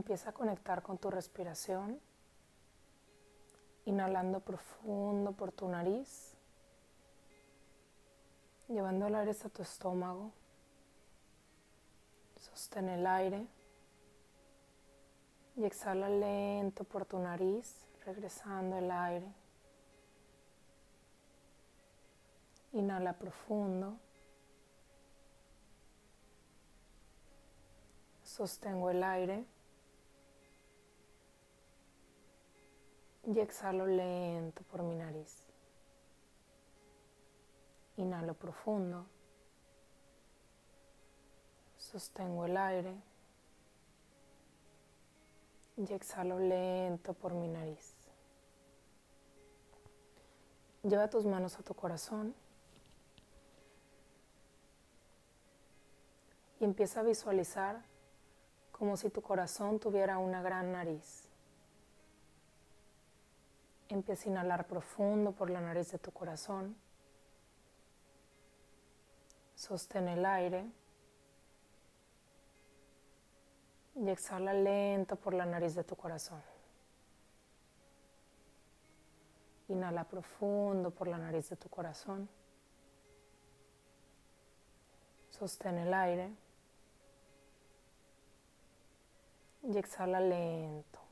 Empieza a conectar con tu respiración, inhalando profundo por tu nariz, llevando el aire hasta tu estómago. Sostén el aire y exhala lento por tu nariz, regresando el aire. Inhala profundo. Sostengo el aire. Y exhalo lento por mi nariz. Inhalo profundo. Sostengo el aire. Y exhalo lento por mi nariz. Lleva tus manos a tu corazón. Y empieza a visualizar como si tu corazón tuviera una gran nariz. Empieza a inhalar profundo por la nariz de tu corazón. Sostén el aire. Y exhala lento por la nariz de tu corazón. Inhala profundo por la nariz de tu corazón. Sostén el aire. Y exhala lento.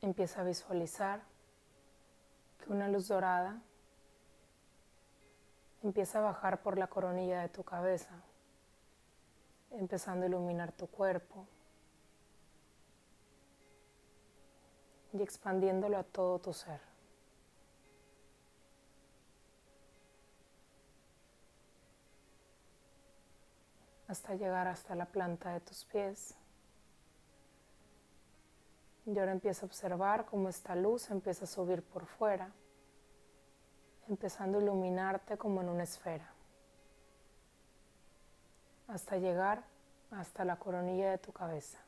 Empieza a visualizar que una luz dorada empieza a bajar por la coronilla de tu cabeza, empezando a iluminar tu cuerpo y expandiéndolo a todo tu ser. hasta llegar hasta la planta de tus pies. Y ahora empieza a observar cómo esta luz empieza a subir por fuera, empezando a iluminarte como en una esfera, hasta llegar hasta la coronilla de tu cabeza.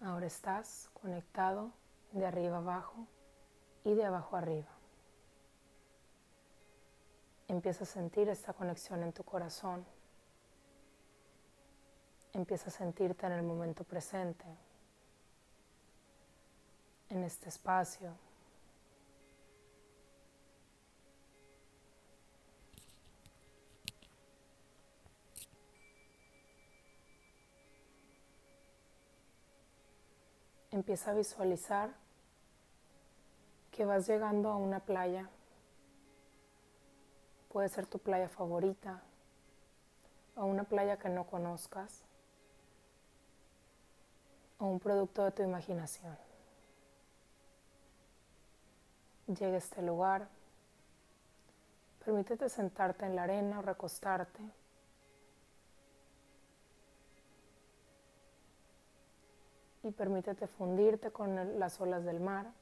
Ahora estás conectado de arriba abajo y de abajo arriba. Empieza a sentir esta conexión en tu corazón empieza a sentirte en el momento presente, en este espacio. Empieza a visualizar que vas llegando a una playa. Puede ser tu playa favorita o una playa que no conozcas o un producto de tu imaginación. Llega a este lugar, permítete sentarte en la arena o recostarte. Y permítete fundirte con las olas del mar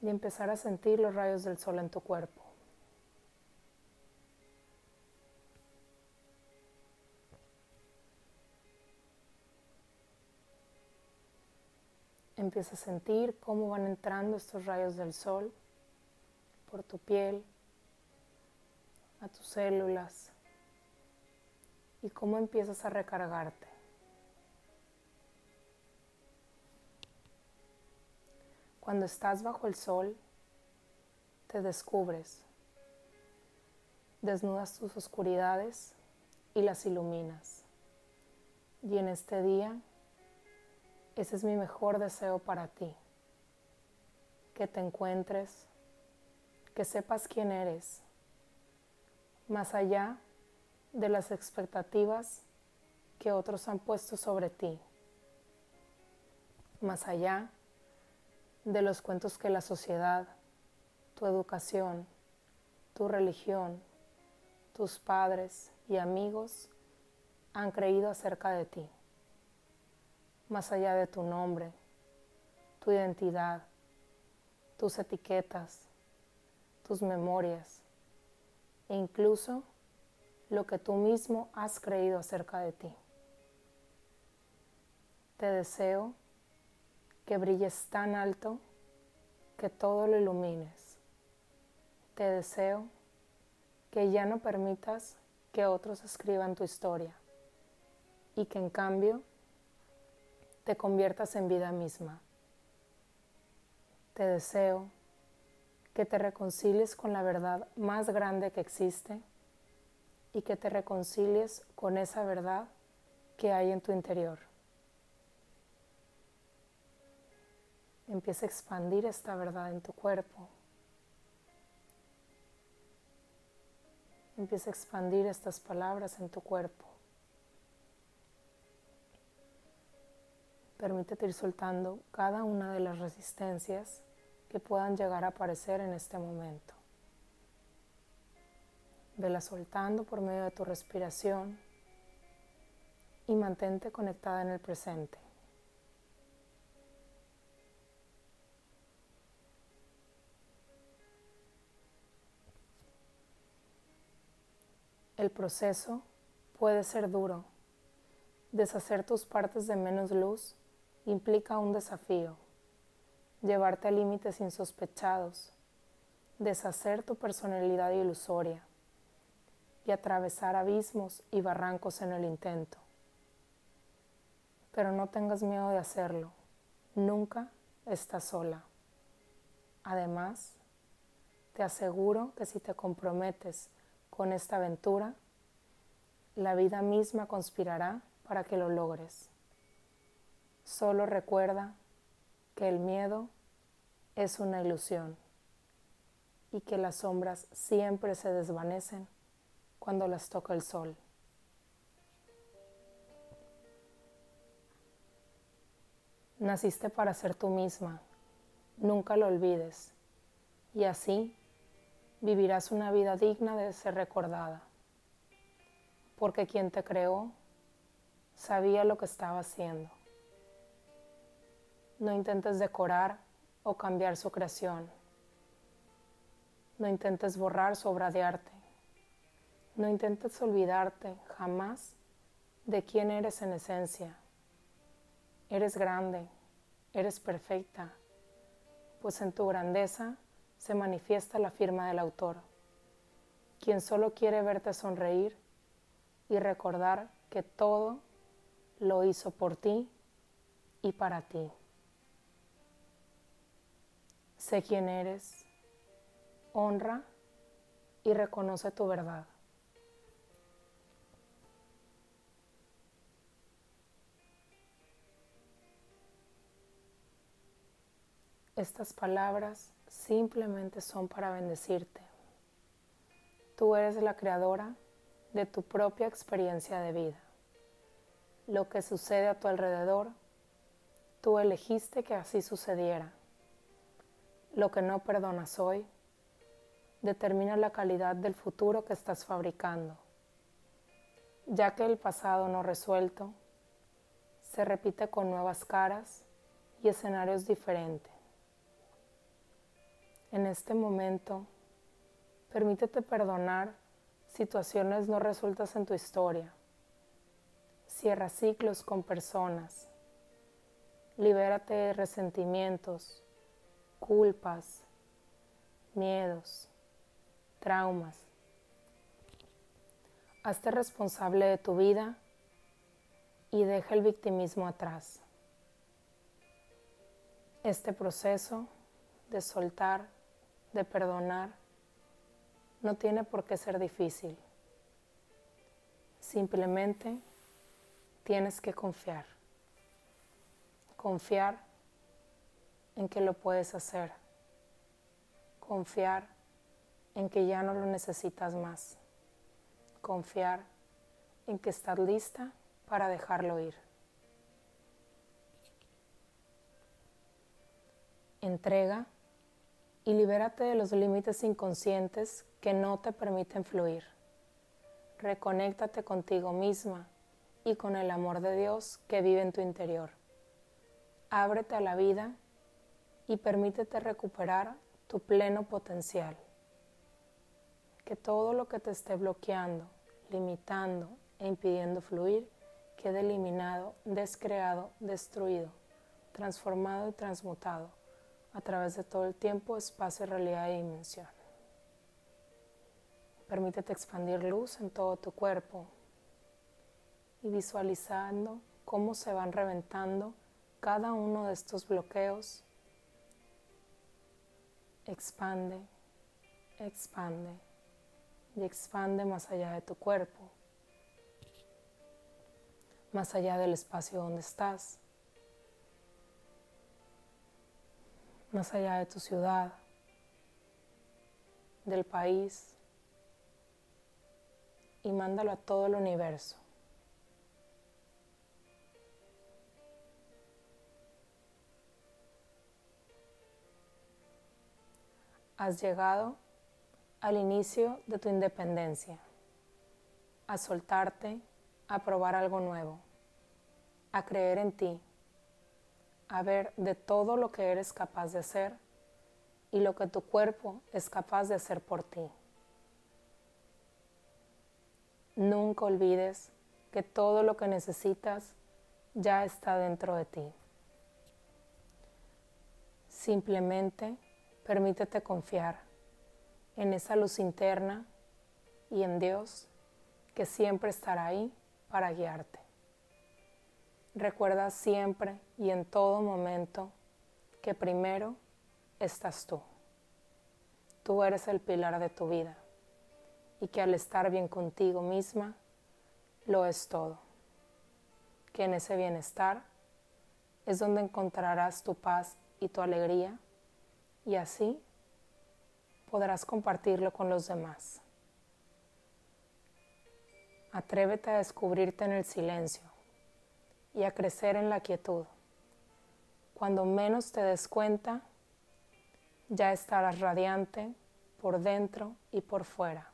y empezar a sentir los rayos del sol en tu cuerpo. Empieza a sentir cómo van entrando estos rayos del sol por tu piel, a tus células y cómo empiezas a recargarte. Cuando estás bajo el sol, te descubres, desnudas tus oscuridades y las iluminas. Y en este día ese es mi mejor deseo para ti. Que te encuentres, que sepas quién eres, más allá de las expectativas que otros han puesto sobre ti, más allá de los cuentos que la sociedad, tu educación, tu religión, tus padres y amigos han creído acerca de ti más allá de tu nombre, tu identidad, tus etiquetas, tus memorias e incluso lo que tú mismo has creído acerca de ti. Te deseo que brilles tan alto que todo lo ilumines. Te deseo que ya no permitas que otros escriban tu historia y que en cambio te conviertas en vida misma. Te deseo que te reconcilies con la verdad más grande que existe y que te reconcilies con esa verdad que hay en tu interior. Empieza a expandir esta verdad en tu cuerpo. Empieza a expandir estas palabras en tu cuerpo. Permítete ir soltando cada una de las resistencias que puedan llegar a aparecer en este momento. Vela soltando por medio de tu respiración y mantente conectada en el presente. El proceso puede ser duro. Deshacer tus partes de menos luz implica un desafío. Llevarte a límites insospechados. Deshacer tu personalidad ilusoria y atravesar abismos y barrancos en el intento. Pero no tengas miedo de hacerlo. Nunca estás sola. Además, te aseguro que si te comprometes con esta aventura, la vida misma conspirará para que lo logres. Solo recuerda que el miedo es una ilusión y que las sombras siempre se desvanecen cuando las toca el sol. Naciste para ser tú misma, nunca lo olvides, y así vivirás una vida digna de ser recordada, porque quien te creó sabía lo que estaba haciendo. No intentes decorar o cambiar su creación. No intentes borrar su obra de arte. No intentes olvidarte jamás de quién eres en esencia. Eres grande, eres perfecta, pues en tu grandeza se manifiesta la firma del autor, quien solo quiere verte sonreír y recordar que todo lo hizo por ti y para ti. Sé quién eres, honra y reconoce tu verdad. Estas palabras simplemente son para bendecirte. Tú eres la creadora de tu propia experiencia de vida. Lo que sucede a tu alrededor, tú elegiste que así sucediera. Lo que no perdonas hoy, determina la calidad del futuro que estás fabricando, ya que el pasado no resuelto se repite con nuevas caras y escenarios diferentes. En este momento, permítete perdonar situaciones no resueltas en tu historia. Cierra ciclos con personas. Libérate de resentimientos, culpas, miedos, traumas. Hazte responsable de tu vida y deja el victimismo atrás. Este proceso de soltar de perdonar no tiene por qué ser difícil. Simplemente tienes que confiar. Confiar en que lo puedes hacer. Confiar en que ya no lo necesitas más. Confiar en que estás lista para dejarlo ir. Entrega y libérate de los límites inconscientes que no te permiten fluir. Reconéctate contigo misma y con el amor de Dios que vive en tu interior. Ábrete a la vida y permítete recuperar tu pleno potencial. Que todo lo que te esté bloqueando, limitando e impidiendo fluir quede eliminado, descreado, destruido transformado y transmutado a través de todo el tiempo, espacio, realidad y dimensión. Permítete expandir luz en todo tu cuerpo y visualizando cómo se van reventando cada uno de estos bloqueos. Expande, expande y expande más allá de tu cuerpo, más allá del espacio donde estás, más allá de tu ciudad, del país, y mándalo a todo el universo. Has llegado al inicio de tu independencia, a soltarte, a probar algo nuevo, a creer en ti, a ver de todo lo que eres capaz de hacer y lo que tu cuerpo es capaz de hacer por ti. Nunca olvides que todo lo que necesitas ya está dentro de ti. Simplemente permítete confiar en esa luz interna y en Dios que siempre estará ahí para guiarte. Recuerda siempre y en todo momento que primero estás tú. Tú eres el pilar de tu vida y que al estar bien contigo misma, lo es todo. Que en ese bienestar es donde encontrarás tu paz y tu alegría y así podrás compartirlo con los demás. Atrévete a descubrirte en el silencio y a crecer en la quietud. Cuando menos te des cuenta, ya estarás radiante por dentro y por fuera.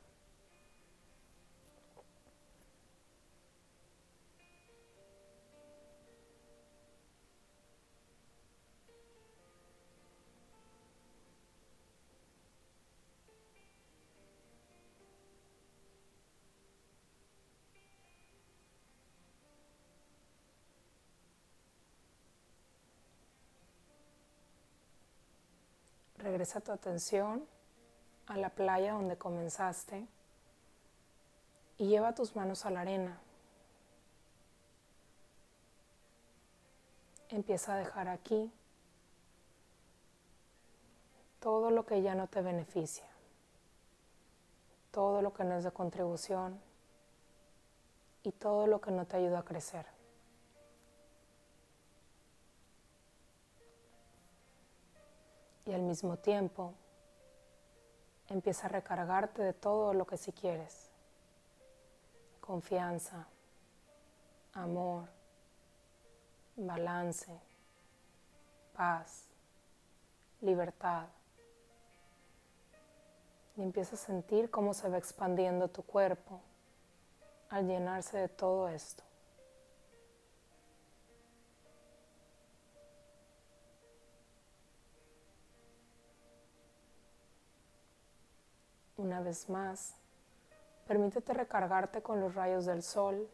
Regresa tu atención a la playa donde comenzaste y lleva tus manos a la arena. Empieza a dejar aquí todo lo que ya no te beneficia, todo lo que no es de contribución y todo lo que no te ayuda a crecer. Y al mismo tiempo empieza a recargarte de todo lo que si quieres. Confianza, amor, balance, paz, libertad. Y empieza a sentir cómo se va expandiendo tu cuerpo al llenarse de todo esto. Una vez más, permítete recargarte con los rayos del sol.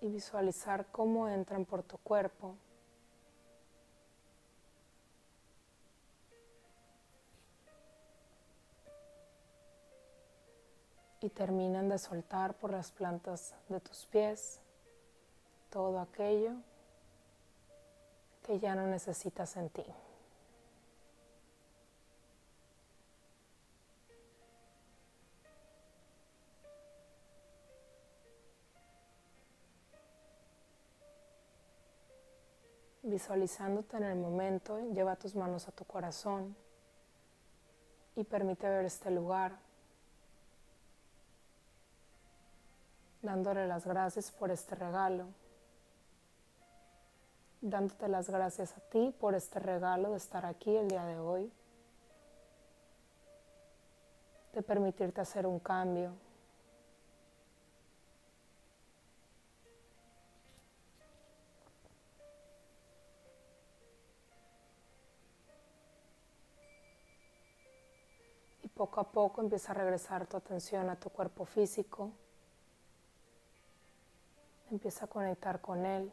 Y visualizar cómo entran por tu cuerpo. y terminan de soltar por las plantas de tus pies todo aquello que ya no necesitas en ti. Visualizándote en el momento, lleva tus manos a tu corazón y permite ver este lugar, dándole las gracias por este regalo dándote las gracias a ti por este regalo de estar aquí el día de hoy, de permitirte hacer un cambio. Y poco a poco empieza a regresar tu atención a tu cuerpo físico, Empieza a conectar con Él.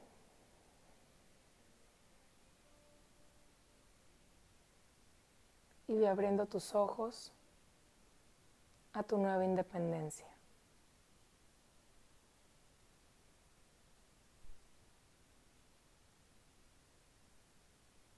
Y abriendo tus ojos a tu nueva independencia.